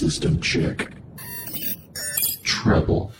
system check. Treble.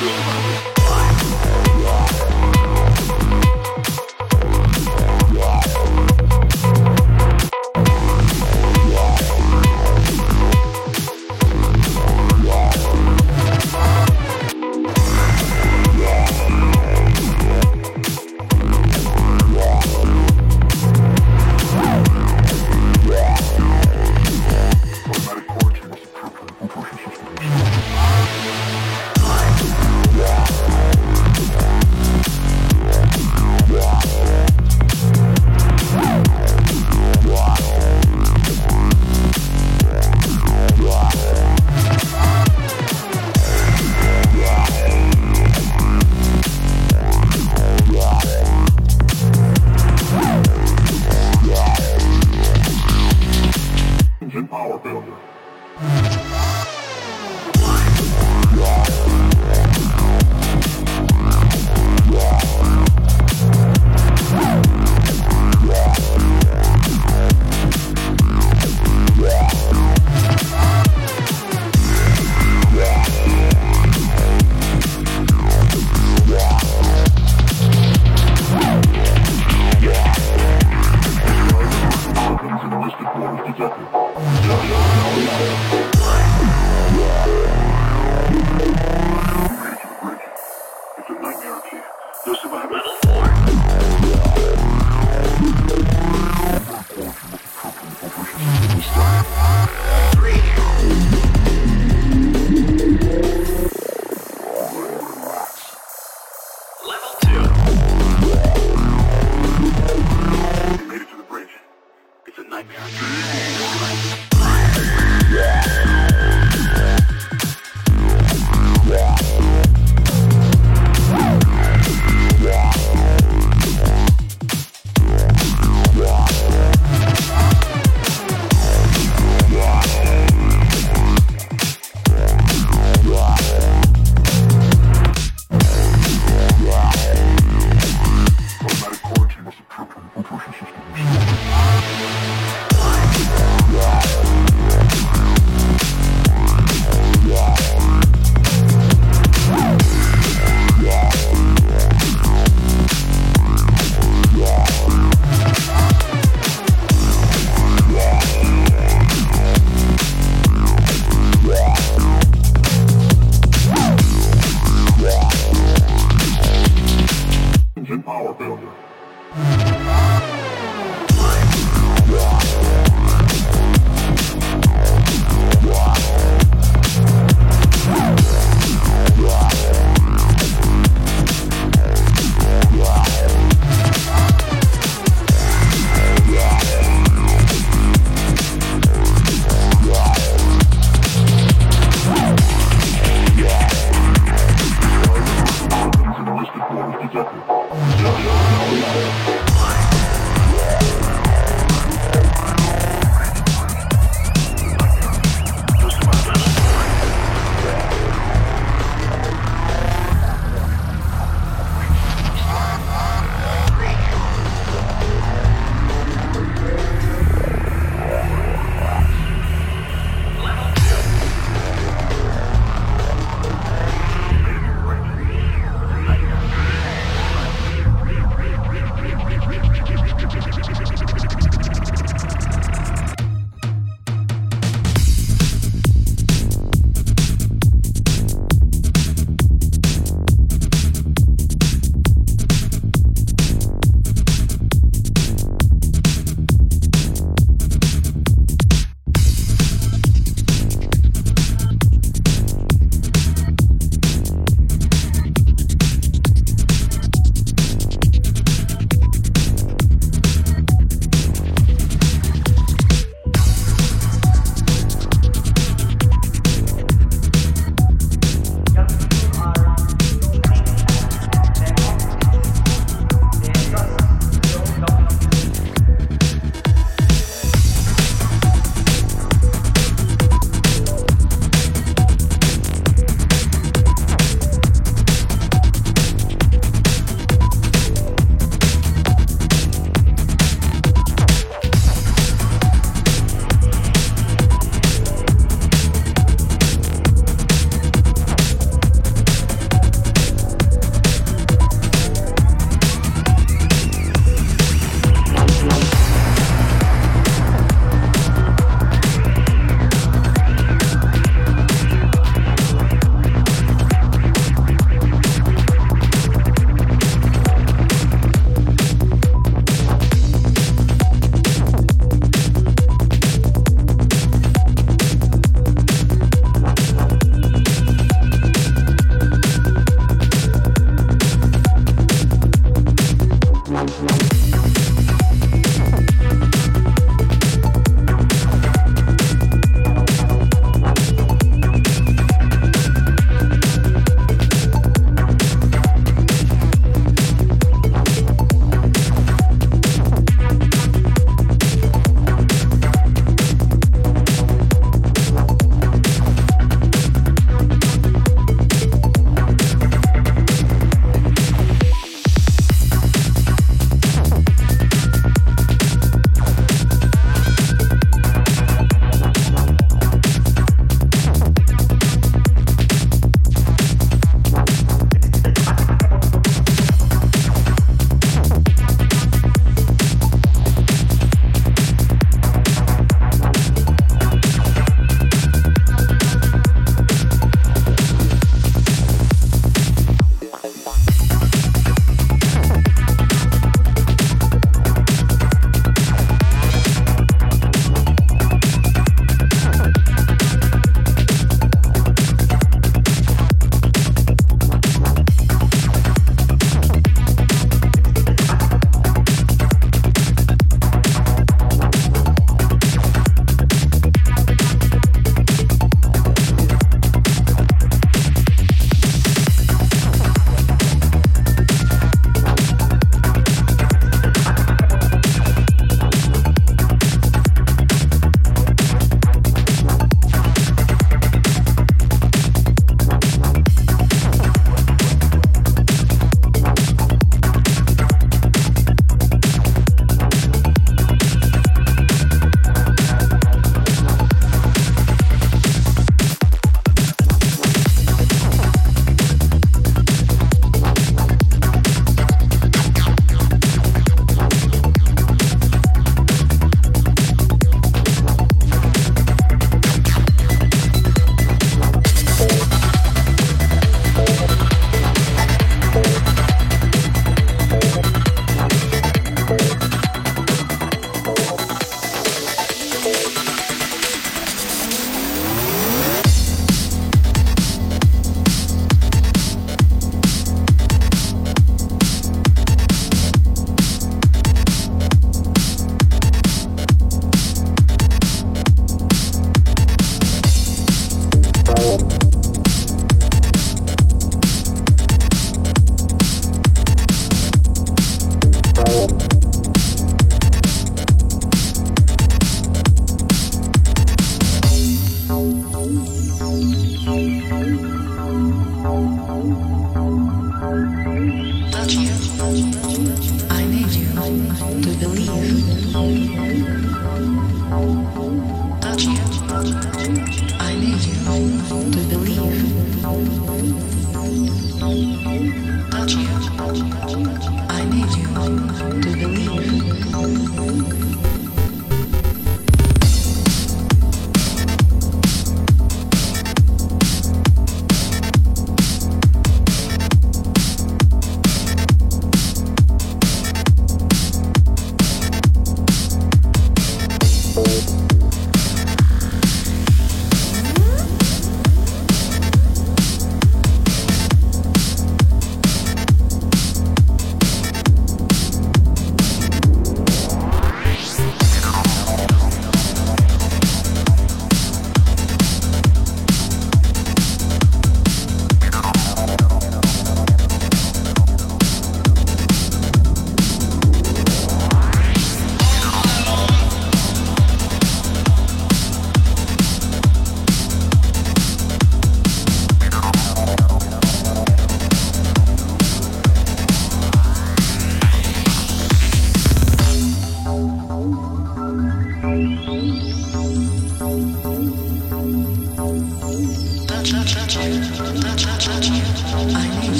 Five, four, three.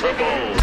Civil.